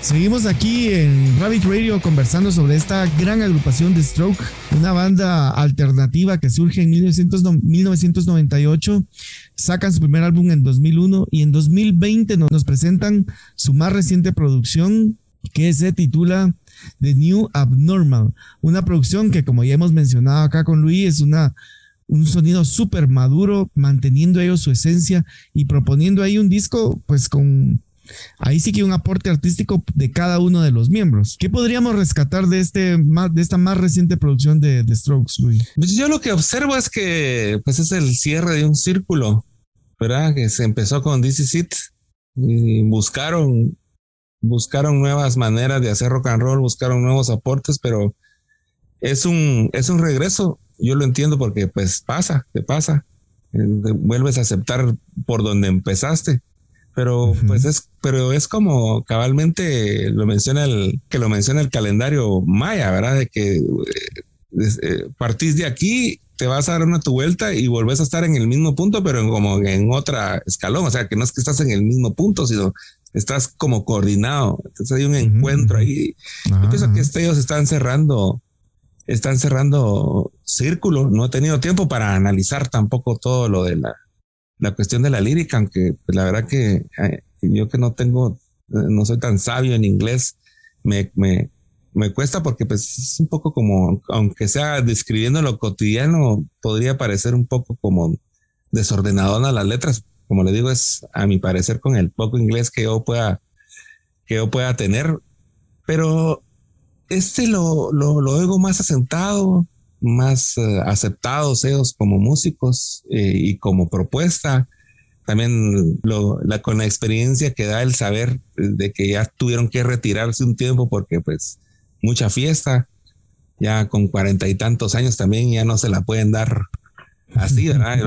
Seguimos aquí en Rabbit Radio conversando sobre esta gran agrupación de Stroke, una banda alternativa que surge en 1998, sacan su primer álbum en 2001 y en 2020 nos presentan su más reciente producción que se titula The New Abnormal, una producción que como ya hemos mencionado acá con Luis es una un sonido súper maduro, manteniendo ellos su esencia y proponiendo ahí un disco pues con Ahí sí que un aporte artístico de cada uno de los miembros. ¿Qué podríamos rescatar de, este, de esta más reciente producción de, The Strokes, Luis? Pues yo lo que observo es que pues es el cierre de un círculo, ¿verdad? Que se empezó con This Is y buscaron, buscaron nuevas maneras de hacer rock and roll, buscaron nuevos aportes, pero es un, es un regreso. Yo lo entiendo porque pues pasa, te pasa. Eh, vuelves a aceptar por donde empezaste pero pues es, pero es como cabalmente lo menciona el, que lo menciona el calendario maya, ¿verdad? De que eh, eh, partís de aquí, te vas a dar una tu vuelta y volvés a estar en el mismo punto, pero como en otra escalón, o sea, que no es que estás en el mismo punto, sino estás como coordinado. Entonces hay un encuentro ahí. Yo pienso que ellos están cerrando, están cerrando círculo. No he tenido tiempo para analizar tampoco todo lo de la la cuestión de la lírica, aunque pues, la verdad que eh, yo que no tengo, eh, no soy tan sabio en inglés, me, me, me cuesta porque pues es un poco como, aunque sea describiendo lo cotidiano, podría parecer un poco como desordenadona las letras. Como le digo, es a mi parecer con el poco inglés que yo pueda, que yo pueda tener, pero este lo, lo, lo oigo más asentado, más eh, aceptados ellos como músicos eh, y como propuesta. También lo, la, con la experiencia que da el saber de que ya tuvieron que retirarse un tiempo porque pues mucha fiesta, ya con cuarenta y tantos años también ya no se la pueden dar así, ¿verdad?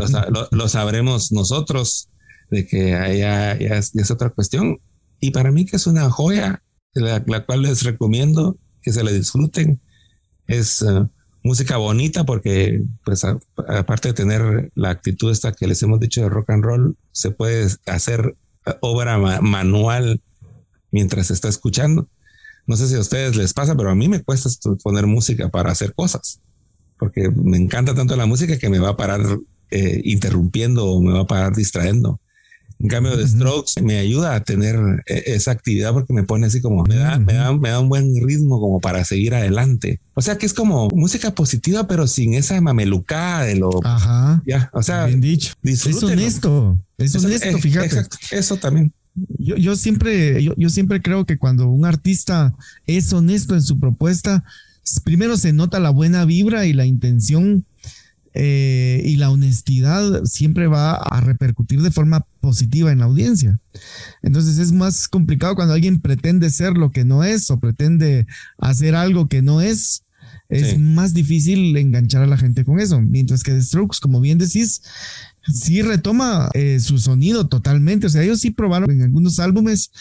lo, sabremos nosotros de que ya, ya, es, otra cuestión. Y para mí que es una joya, la, la cual les recomiendo que se la disfruten. Es uh, música bonita porque pues aparte de tener la actitud esta que les hemos dicho de rock and roll, se puede hacer obra manual mientras se está escuchando. No sé si a ustedes les pasa, pero a mí me cuesta poner música para hacer cosas, porque me encanta tanto la música que me va a parar eh, interrumpiendo o me va a parar distrayendo. En cambio, de Strokes me ayuda a tener eh, esa actividad porque me pone así como me da, me da, me da un buen ritmo como para seguir adelante. O sea que es como música positiva, pero sin esa mamelucada de lo. Ajá. Ya, o sea, bien dicho. Es honesto. Es honesto, eh, fíjate. Exacto, eso también. Yo, yo siempre, yo, yo siempre creo que cuando un artista es honesto en su propuesta, primero se nota la buena vibra y la intención eh, y la honestidad siempre va a repercutir de forma positiva en la audiencia. Entonces es más complicado cuando alguien pretende ser lo que no es o pretende hacer algo que no es. Es más difícil enganchar a la gente con eso. Mientras que The Strokes, como bien decís, sí retoma eh, su sonido totalmente. O sea, ellos sí probaron en algunos álbumes.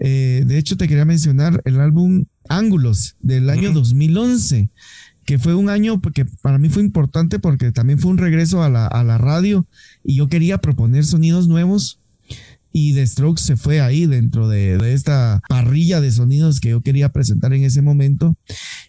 Eh, de hecho, te quería mencionar el álbum Ángulos del año 2011 que fue un año que para mí fue importante porque también fue un regreso a la, a la radio y yo quería proponer sonidos nuevos y The Strokes se fue ahí dentro de, de, esta parrilla de sonidos que yo quería presentar en ese momento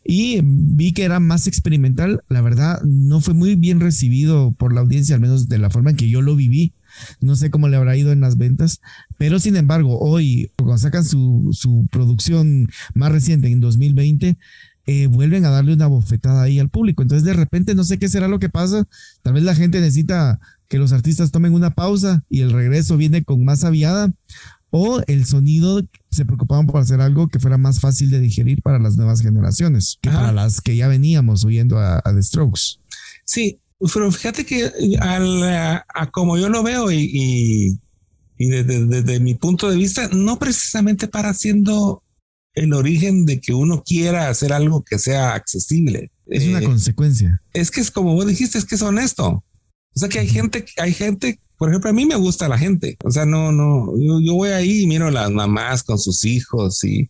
y vi que era más experimental. La verdad, no fue muy bien recibido por la audiencia, al menos de la forma en que yo lo viví. No sé cómo le habrá ido en las ventas, pero sin embargo, hoy, cuando sacan su, su producción más reciente en 2020, eh, vuelven a darle una bofetada ahí al público. Entonces, de repente, no sé qué será lo que pasa. Tal vez la gente necesita que los artistas tomen una pausa y el regreso viene con más aviada. O el sonido se preocupaban por hacer algo que fuera más fácil de digerir para las nuevas generaciones que para las que ya veníamos oyendo a, The Strokes. Sí, pero fíjate que a, como yo lo veo y, y, desde, desde, mi punto de vista, no precisamente para haciendo el origen de que uno quiera hacer algo que sea accesible. Es una eh, consecuencia. Es que es como vos dijiste, es que es honesto. O sea que hay gente, hay gente, por ejemplo, a mí me gusta la gente. O sea, no, no, yo, voy ahí y miro a las mamás con sus hijos y,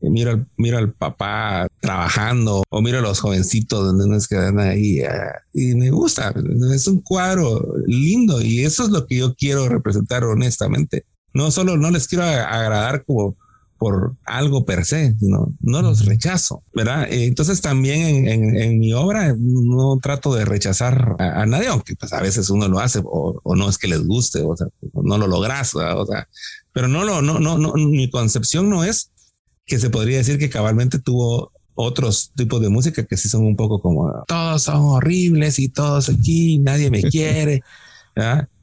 miro, al, miro al papá trabajando o miro a los jovencitos donde nos quedan ahí ah, y me gusta. Es un cuadro lindo y eso es lo que yo quiero representar honestamente. No solo no les quiero agradar como por algo per se, no, no los rechazo, ¿verdad? Entonces también en, mi obra no trato de rechazar a, nadie, aunque pues a veces uno lo hace o, no es que les guste, o sea, no lo logras, o sea, pero no lo, no, no, no, mi concepción no es que se podría decir que cabalmente tuvo otros tipos de música que sí son un poco como todos son horribles y todos aquí, nadie me quiere.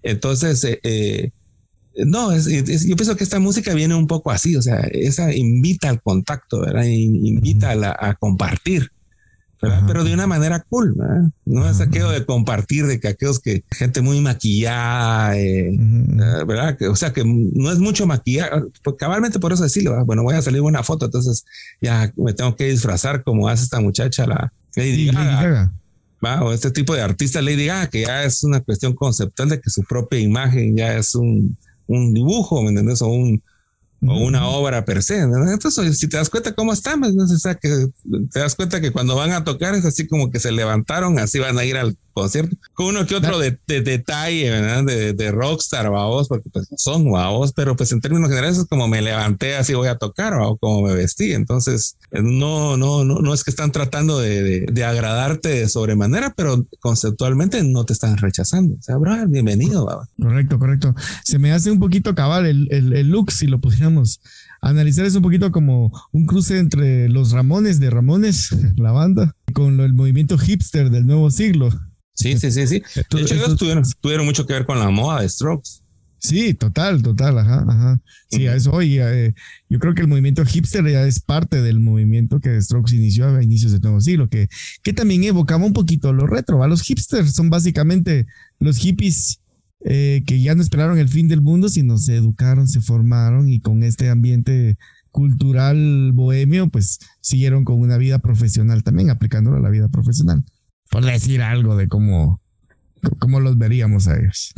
Entonces, eh, eh, no, yo pienso que esta música viene un poco así, o sea, esa invita al contacto, ¿verdad? Invita a, compartir. Pero de una manera cool, ¿verdad? No es aquello de compartir de que aquellos que gente muy maquillada, eh, ¿verdad? o sea, que no es mucho maquillaje, pues, cabalmente por eso decirlo, bueno, voy a salir una foto, entonces ya me tengo que disfrazar como hace esta muchacha, la Lady Gaga. O este tipo de artista Lady Gaga, que ya es una cuestión conceptual de que su propia imagen ya es un, un dibujo, ¿me entiendes? O un, o una obra per se. Entonces, si te das cuenta cómo ¿no? o sea, que te das cuenta que cuando van a tocar es así como que se levantaron, así van a ir al concierto. Con uno que otro de, detalle, ¿verdad? De, de rockstar, vamos, porque pues son vamos, pero pues en términos generales es como me levanté, así voy a tocar, o como me vestí. Entonces, no, no, no, no es que están tratando de, de, agradarte de sobremanera, pero conceptualmente no te están rechazando. O sea, bro, bienvenido. Correcto, correcto. Se me hace un poquito cabal el, el, el look, si lo pusiéramos analizar es un poquito como un cruce entre los Ramones de Ramones, la banda, con el movimiento hipster del nuevo siglo. Sí, sí, sí, sí. De hecho, ellos tuvieron, mucho que ver con la moda de Strokes. Sí, total, total, ajá, ajá. Sí, a eso hoy, eh, yo creo que el movimiento hipster ya es parte del movimiento que Strokes inició a inicios del nuevo siglo, que, que también evocaba un poquito lo retro. A los hipsters son básicamente los hippies eh, que ya no esperaron el fin del mundo, sino se educaron, se formaron y con este ambiente cultural bohemio, pues siguieron con una vida profesional también, aplicándolo a la vida profesional. Por decir algo de cómo, cómo los veríamos a ellos.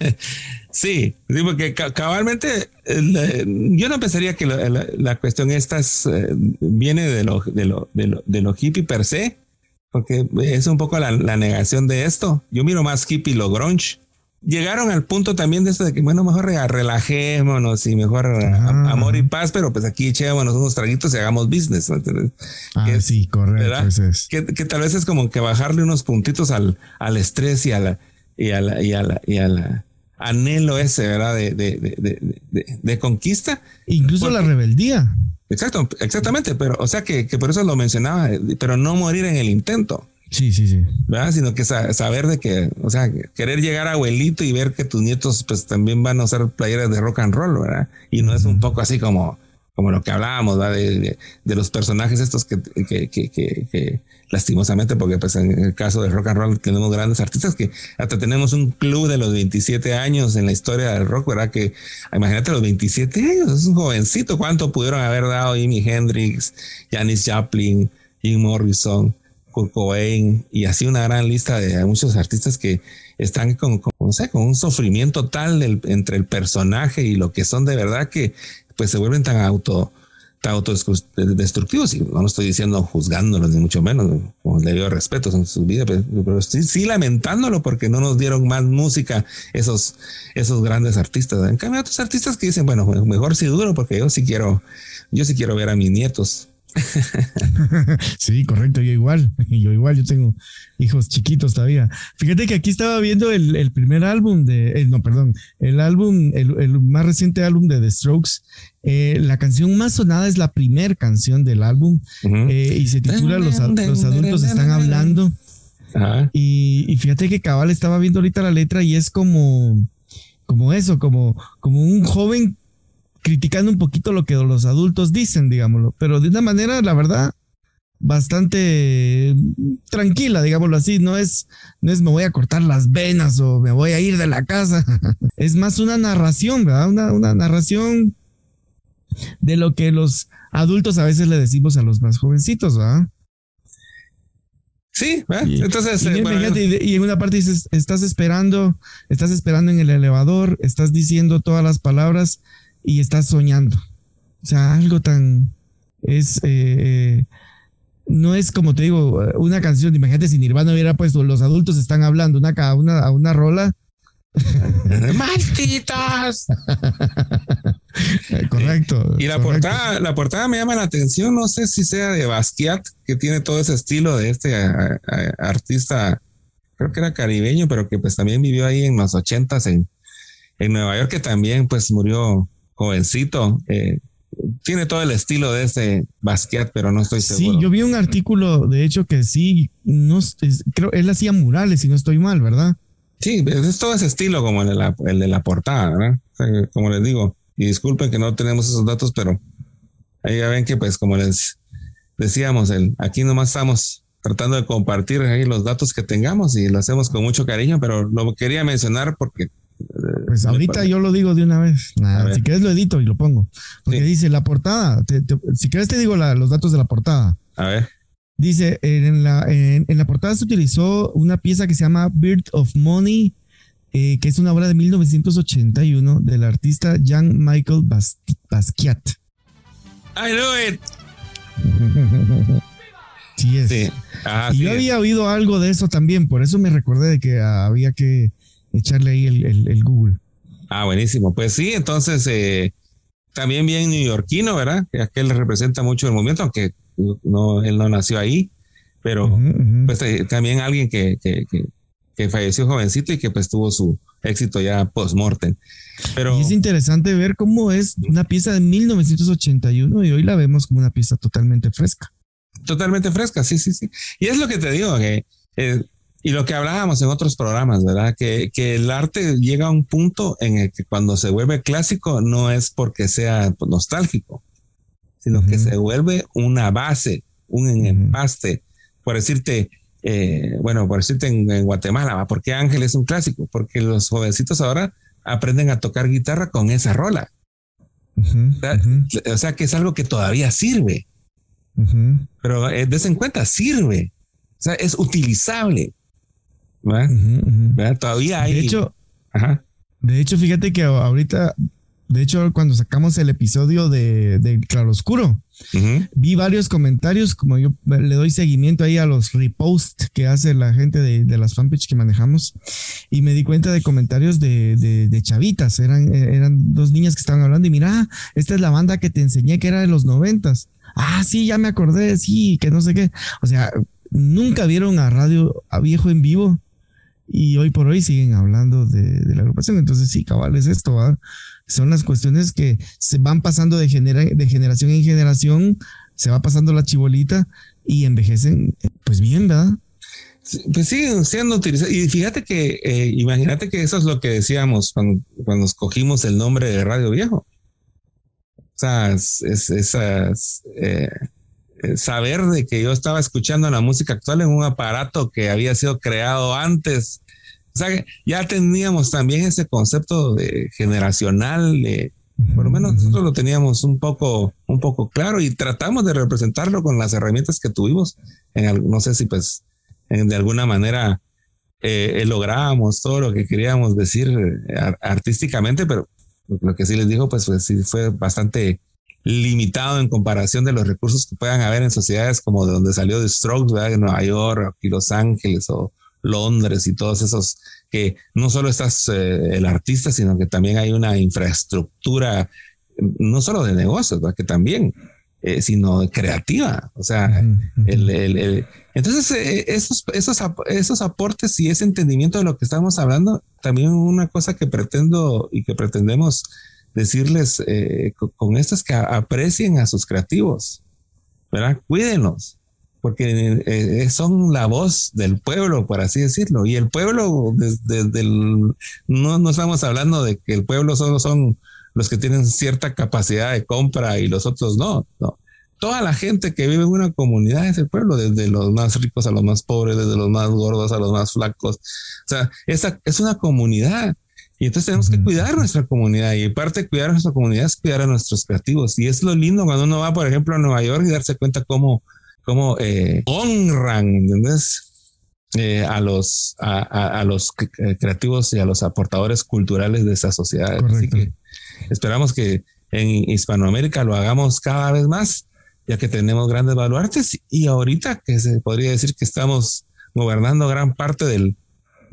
sí, digo que cabalmente yo no pensaría que la, cuestión esta eh, viene de lo, de, lo, de, lo, hippie per se, porque es un poco la, la negación de esto. Yo miro más hippie lo grunge llegaron al punto también de esto de que, bueno, mejor relajémonos y mejor amor y paz, pero pues aquí echémonos unos traguitos y hagamos business. Ah, sí, correcto. Que, tal vez es como que bajarle unos puntitos al, al estrés y a la, y a la, y a la, y a la anhelo ese, ¿verdad? De, de, de, conquista. Incluso la rebeldía. Exacto, exactamente, pero o sea que, que por eso lo mencionaba, pero no morir en el intento. Sí, sí, sí. ¿verdad? Sino que saber de que, o sea, querer llegar a abuelito y ver que tus nietos pues también van a usar playeras de rock and roll, ¿verdad? Y no es un poco así como, como lo que hablábamos, ¿verdad? De, de, los personajes estos que, que, que, que, lastimosamente, porque pues en el caso de rock and roll tenemos grandes artistas que hasta tenemos un club de los 27 años en la historia del rock, ¿verdad? Que imagínate los 27 años, es un jovencito, ¿cuánto pudieron haber dado Jimi Hendrix, Janis Joplin, Jim Morrison? Cobain y así una gran lista de muchos artistas que están con, con, con un sufrimiento tal entre el personaje y lo que son de verdad que pues se vuelven tan auto tan autodestructivos. Y no lo estoy diciendo juzgándolos ni mucho menos le dio respeto en su vida pero, sí, lamentándolo porque no nos dieron más música esos esos grandes artistas. En cambio otros artistas que dicen bueno mejor si duro porque yo sí quiero yo sí quiero ver a mis nietos sí, correcto, yo igual, yo igual, yo tengo hijos chiquitos todavía. Fíjate que aquí estaba viendo el, primer álbum de, no, perdón, el álbum, el, más reciente álbum de The Strokes. Eh, la canción más sonada es la primera canción del álbum eh, y se titula Los, adultos están hablando. Y, y, fíjate que Cabal estaba viendo ahorita la letra y es como, como eso, como, como un joven criticando un poquito lo que los adultos dicen, digámoslo, pero de una manera, la verdad, bastante tranquila, digámoslo así, no es, no es me voy a cortar las venas o me voy a ir de la casa, es más una narración, ¿verdad? Una, una narración de lo que los adultos a veces le decimos a los más jovencitos, ¿verdad? Sí, entonces. Y, y, en una parte dices, estás esperando, estás esperando en el elevador, estás diciendo todas las palabras y estás soñando. O sea, algo tan... Es... Eh, no es como te digo, una canción, imagínate si Nirvana hubiera puesto los adultos están hablando una, a una, a una rola. ¡Malditos! Eh, correcto. Y la portada, la portada me llama la atención, no sé si sea de Basquiat, que tiene todo ese estilo de este artista, creo que era caribeño, pero que pues también vivió ahí en los ochentas en, en Nueva York, que también pues murió jovencito. Eh, tiene todo el estilo de ese Basquiat, pero no estoy seguro. Sí, yo vi un artículo, de hecho, que sí, no, creo, él hacía murales, si no estoy mal, ¿verdad? Sí, es todo ese estilo como el de la, el de la portada, ¿verdad? como les digo, y disculpen que no tenemos esos datos, pero ahí ya ven que pues como les decíamos, el, aquí nomás estamos tratando de compartir ahí los datos que tengamos y lo hacemos con mucho cariño, pero lo quería mencionar porque pues ahorita yo lo digo de una vez. si quieres lo edito y lo pongo. Porque dice la portada. si quieres te digo los datos de la portada. A ver. Dice, en la, en, la portada se utilizó una pieza que se llama Bird of Money, eh, que es una obra de 1981 del artista Jean Michael Basquiat. I know it. sí es. y yo había oído algo de eso también, por eso me recordé de que había que echarle ahí el, Google. Ah, buenísimo. Pues sí, entonces eh, también bien neoyorquino, ¿verdad? Que aquel representa mucho el movimiento, aunque no, él no nació ahí, pero pues eh, también alguien que, que, falleció jovencito y que pues tuvo su éxito ya post-mortem. Pero... Y es interesante ver cómo es una pieza de 1981 y hoy la vemos como una pieza totalmente fresca. Totalmente fresca, sí, sí, sí. Y es lo que te digo, que eh, y lo que hablábamos en otros programas, ¿verdad? Que, que, el arte llega a un punto en el que cuando se vuelve clásico no es porque sea nostálgico, sino que se vuelve una base, un empaste. Por decirte, eh, bueno, por decirte en, Guatemala, ¿por qué Ángel es un clásico? Porque los jovencitos ahora aprenden a tocar guitarra con esa rola. o, sea, que es algo que todavía sirve. Pero eh, des en cuenta, sirve. O sea, es utilizable. Todavía hay. De hecho, de hecho, fíjate que ahorita, de hecho, cuando sacamos el episodio de, de Claroscuro, vi varios comentarios, como yo le doy seguimiento ahí a los reposts que hace la gente de, de las fanpage que manejamos, y me di cuenta de comentarios de, de, chavitas, eran, eran dos niñas que estaban hablando, y mira, esta es la banda que te enseñé que era de los noventas. Ah, sí, ya me acordé, sí, que no sé qué. O sea, nunca vieron a Radio a Viejo en vivo y hoy por hoy siguen hablando de, la agrupación. Entonces, sí, cabal, es esto, son las cuestiones que se van pasando de, generación en generación, se va pasando la chibolita y envejecen, pues bien, ¿verdad? Pues siguen siendo utilizados. Y fíjate que, eh, imagínate que eso es lo que decíamos cuando, cuando escogimos el nombre de Radio Viejo. O sea, es, esas, eh, saber de que yo estaba escuchando la música actual en un aparato que había sido creado antes. O sea, ya teníamos también ese concepto de generacional, de, por lo menos nosotros lo teníamos un poco, un poco claro y tratamos de representarlo con las herramientas que tuvimos. En, no sé si pues de alguna manera eh, lográbamos todo lo que queríamos decir eh, artísticamente, pero lo que sí les digo, pues, pues sí fue bastante limitado en comparación de los recursos que puedan haber en sociedades como de donde salió The Strokes, ¿verdad? en Nueva York, aquí Los Ángeles o Londres y todos esos que no solo estás eh, el artista, sino que también hay una infraestructura, no solo de negocios, ¿verdad? que también, eh, sino creativa. O sea, el, el, entonces eh, esos, esos, esos aportes y ese entendimiento de lo que estamos hablando, también una cosa que pretendo y que pretendemos decirles eh, con estas que aprecien a sus creativos, ¿verdad? Cuídenlos, porque eh, son la voz del pueblo, por así decirlo. Y el pueblo, desde, el, no, no estamos hablando de que el pueblo solo son los que tienen cierta capacidad de compra y los otros no, no. Toda la gente que vive en una comunidad es el pueblo, desde los más ricos a los más pobres, desde los más gordos a los más flacos. O sea, esa es una comunidad y entonces tenemos que cuidar nuestra comunidad y parte de cuidar nuestra comunidad es cuidar a nuestros creativos. Y es lo lindo cuando uno va, por ejemplo, a Nueva York y darse cuenta cómo, cómo eh, honran, ¿entendés? Eh, a los, a, los eh, creativos y a los aportadores culturales de esa sociedad. Así que esperamos que en Hispanoamérica lo hagamos cada vez más, ya que tenemos grandes baluartes y ahorita que se podría decir que estamos gobernando gran parte del,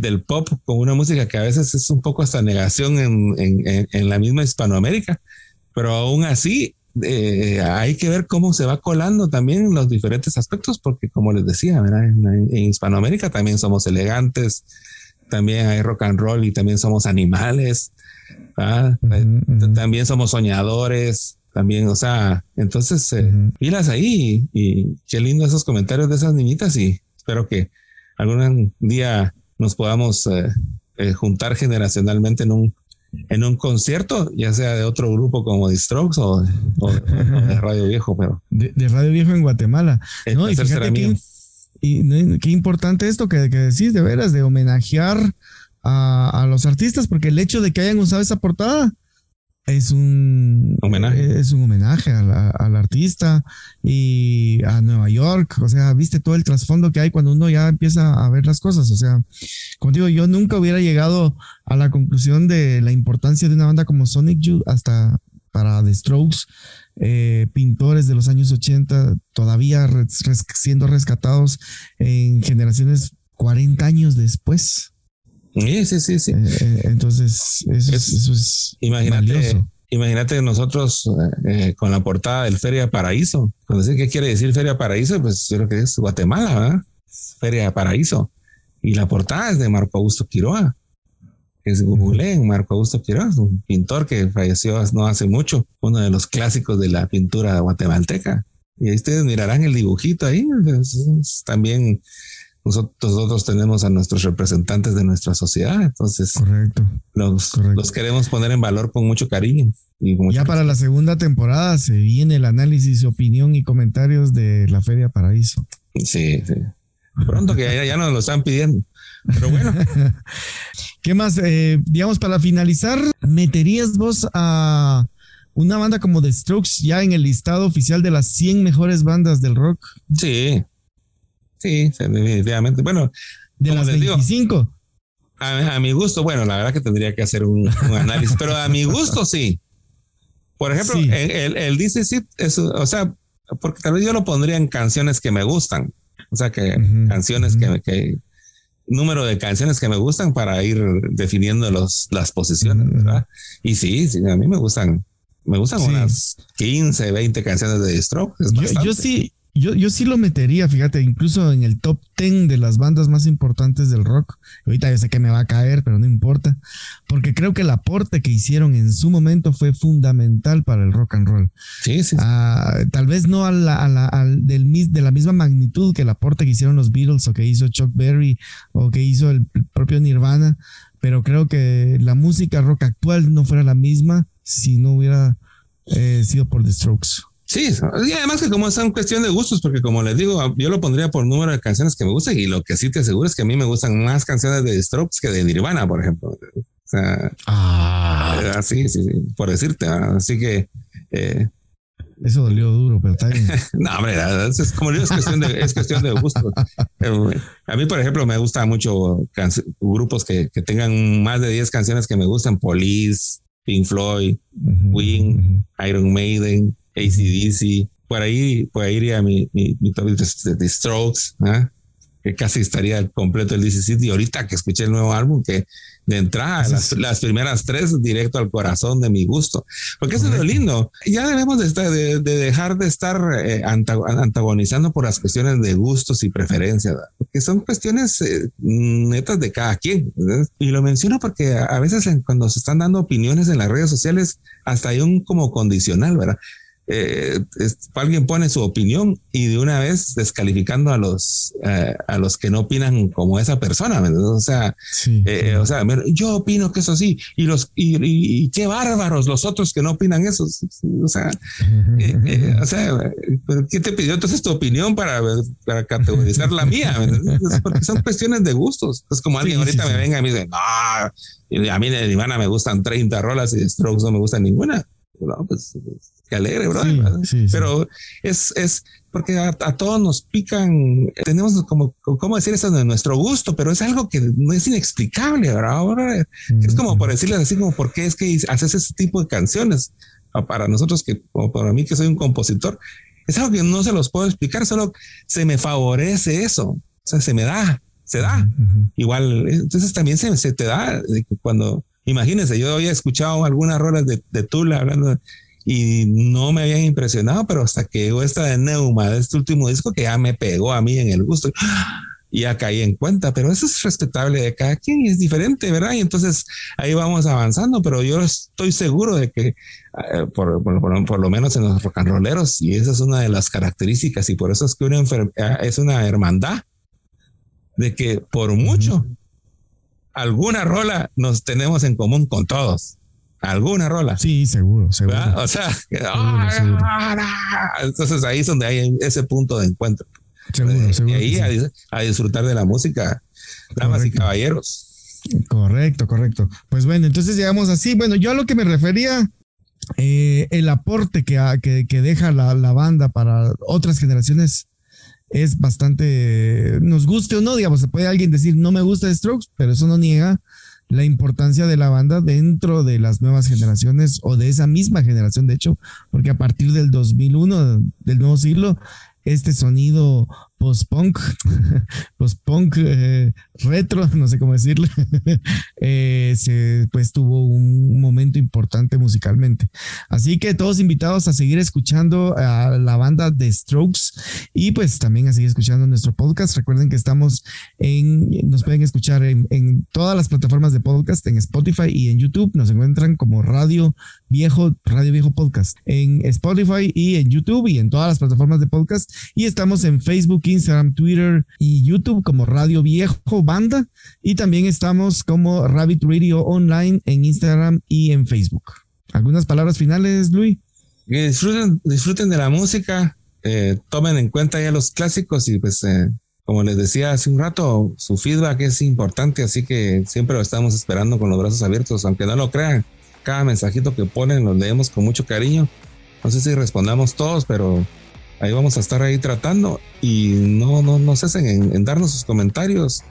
del pop con una música que a veces es un poco hasta negación en, en, la misma Hispanoamérica, pero aún así eh, hay que ver cómo se va colando también los diferentes aspectos, porque como les decía, En, Hispanoamérica también somos elegantes, también hay rock and roll y también somos animales, también somos soñadores, también, o sea, entonces, eh, ahí y qué lindo esos comentarios de esas niñitas y espero que algún día nos podamos eh, eh, juntar generacionalmente en un en un concierto, ya sea de otro grupo como The Strokes o, de Radio Viejo, pero de, Radio Viejo en Guatemala. No, y fíjate qué, y, qué importante esto que, que, decís de veras, de homenajear a, a, los artistas, porque el hecho de que hayan usado esa portada es un homenaje, es un homenaje al artista y a Nueva York. O sea, viste todo el trasfondo que hay cuando uno ya empieza a ver las cosas. O sea, como digo, yo nunca hubiera llegado a la conclusión de la importancia de una banda como Sonic Youth hasta para The Strokes, eh, pintores de los años 80 todavía siendo rescatados en generaciones 40 años después. Sí, sí, sí, eh, eh, entonces, eso es, imagínate, Imagínate nosotros eh, con la portada del Feria Paraíso. Cuando sé qué quiere decir Feria Paraíso, pues yo creo que es Guatemala, ¿verdad? Feria Paraíso. Y la portada es de Marco Augusto Quiroa. Es Google Marco Augusto Quiroa, un pintor que falleció no hace mucho, uno de los clásicos de la pintura guatemalteca. Y ahí ustedes mirarán el dibujito ahí. también nosotros, tenemos a nuestros representantes de nuestra sociedad, entonces correcto, los, los queremos poner en valor con mucho cariño. Y ya para la segunda temporada se viene el análisis, opinión y comentarios de la Feria Paraíso. Sí, sí. Pronto que ya, ya nos lo están pidiendo. Pero bueno. ¿Qué más? Eh, digamos, para finalizar, ¿meterías vos a una banda como The Strokes ya en el listado oficial de las 100 mejores bandas del rock? Sí, Sí, definitivamente. Bueno, de las 25. a, mi gusto, bueno, la verdad que tendría que hacer un, análisis, pero a mi gusto sí. Por ejemplo, el, el, dice sí, es, o sea, porque tal vez yo lo pondría en canciones que me gustan. O sea, que canciones que, que, número de canciones que me gustan para ir definiendo los, las posiciones, ¿verdad? Y sí, sí, a mí me gustan, me gustan unas 15, 20 canciones de Stroke. Yo, yo, sí, yo, yo sí lo metería, fíjate, incluso en el top 10 de las bandas más importantes del rock. Ahorita yo sé que me va a caer, pero no importa, porque creo que el aporte que hicieron en su momento fue fundamental para el rock and roll. Sí, sí. Ah, tal vez no a la, a la, del, de la misma magnitud que el aporte que hicieron los Beatles o que hizo Chuck Berry o que hizo el propio Nirvana, pero creo que la música rock actual no fuera la misma si no hubiera eh, sido por The Strokes. Sí, y además que como es una cuestión de gustos, porque como les digo, yo lo pondría por número de canciones que me gustan y lo que sí te aseguro es que a mí me gustan más canciones de Strokes que de Nirvana, por ejemplo. O sea, ah. sí, sí, por decirte. Así que... Eh, eso dolió duro, pero está bien. no, hombre, es, como digo, es cuestión de, es cuestión de gusto. Eh, a mí, por ejemplo, me gusta mucho grupos que, que, tengan más de 10 canciones que me gustan. Police, Pink Floyd, Wing, Iron Maiden, ACDC, por ahí, por ahí iría mi, mi, mi top de, Strokes, ¿ah? que casi estaría completo el DC y ahorita que escuché el nuevo álbum, que de entrada, las, primeras tres directo al corazón de mi gusto. Porque eso es lo lindo. Ya debemos de, estar, de, dejar de estar eh, antagonizando por las cuestiones de gustos y preferencias, porque son cuestiones eh, netas de cada quien. Y lo menciono porque a, veces cuando se están dando opiniones en las redes sociales, hasta hay un como condicional, ¿verdad? Eh, alguien pone su opinión y de una vez descalificando a los eh, a los que no opinan como esa persona o sea eh, o sea yo opino que eso sí y los y, qué bárbaros los otros que no opinan eso. O sea o sea qué te pidió entonces tu opinión para, para categorizar la mía porque son cuestiones de gustos. Es como alguien ahorita me venga y me dice no a mí de Ivana me gustan 30 rolas y de Strokes no me gusta ninguna no, pues, pues que alegre, bro. Pero es, es porque a, todos nos pican, tenemos como, ¿cómo decir eso de nuestro gusto? Pero es algo que no es inexplicable, ¿verdad? es como por decirles así, como por qué es que haces ese tipo de canciones. Para nosotros que, como para mí que soy un compositor, es algo que no se los puedo explicar, solo se me favorece eso. O sea, se me da, se da. Igual, entonces también se, se te da cuando, imagínense, yo había escuchado algunas rolas de, de Tula hablando y no me habían impresionado, pero hasta que llegó esta de Neuma, de este último disco, que ya me pegó a mí en el gusto. Y ya caí en cuenta, pero eso es respetable de cada quien y es diferente, ¿verdad? Y entonces ahí vamos avanzando, pero yo estoy seguro de que, eh, por, por, lo menos en los rock and rolleros, y esa es una de las características, y por eso es que una eh, es una hermandad, de que por mucho, alguna rola nos tenemos en común con todos alguna rola. Sí, seguro, seguro. O sea, entonces ahí es donde hay ese punto de encuentro. Seguro, seguro. Y ahí a, disfrutar de la música, damas y caballeros. Correcto, correcto. Pues bueno, entonces llegamos así. Bueno, yo a lo que me refería, eh, el aporte que, que, que deja la, la, banda para otras generaciones es bastante, nos guste o no, digamos, se puede alguien decir no me gusta Strokes, pero eso no niega la importancia de la banda dentro de las nuevas generaciones o de esa misma generación, de hecho, porque a partir del 2001, del nuevo siglo, este sonido post-punk, post-punk eh, retro, no sé cómo decirlo, eh, se, pues tuvo un momento importante musicalmente. Así que todos invitados a seguir escuchando a la banda The Strokes y pues también a seguir escuchando nuestro podcast. Recuerden que estamos en, nos pueden escuchar en, en todas las plataformas de podcast, en Spotify y en YouTube. Nos encuentran como Radio Viejo, Radio Viejo Podcast, en Spotify y en YouTube y en todas las plataformas de podcast. Y estamos en Facebook, Instagram, Twitter y YouTube como Radio Viejo Banda. Y también estamos como Rabbit Radio Online en Instagram y en Facebook. ¿Algunas palabras finales, Luis? disfruten, disfruten de la música, eh, tomen en cuenta ya los clásicos y pues eh, como les decía hace un rato, su feedback es importante, así que siempre lo estamos esperando con los brazos abiertos, aunque no lo crean. Cada mensajito que ponen lo leemos con mucho cariño. No sé si respondamos todos, pero ahí vamos a estar ahí tratando y no, no, no cesen en, darnos sus comentarios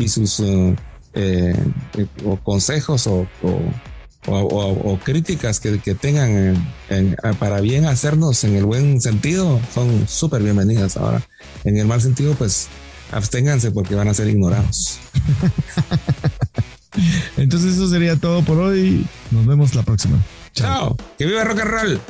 y sus eh, eh, o consejos o, o, críticas que, que tengan para bien hacernos en el buen sentido son súper bienvenidas. Ahora, en el mal sentido, pues absténganse porque van a ser ignorados. Entonces eso sería todo por hoy. Nos vemos la próxima. Chao. Que viva rock and roll.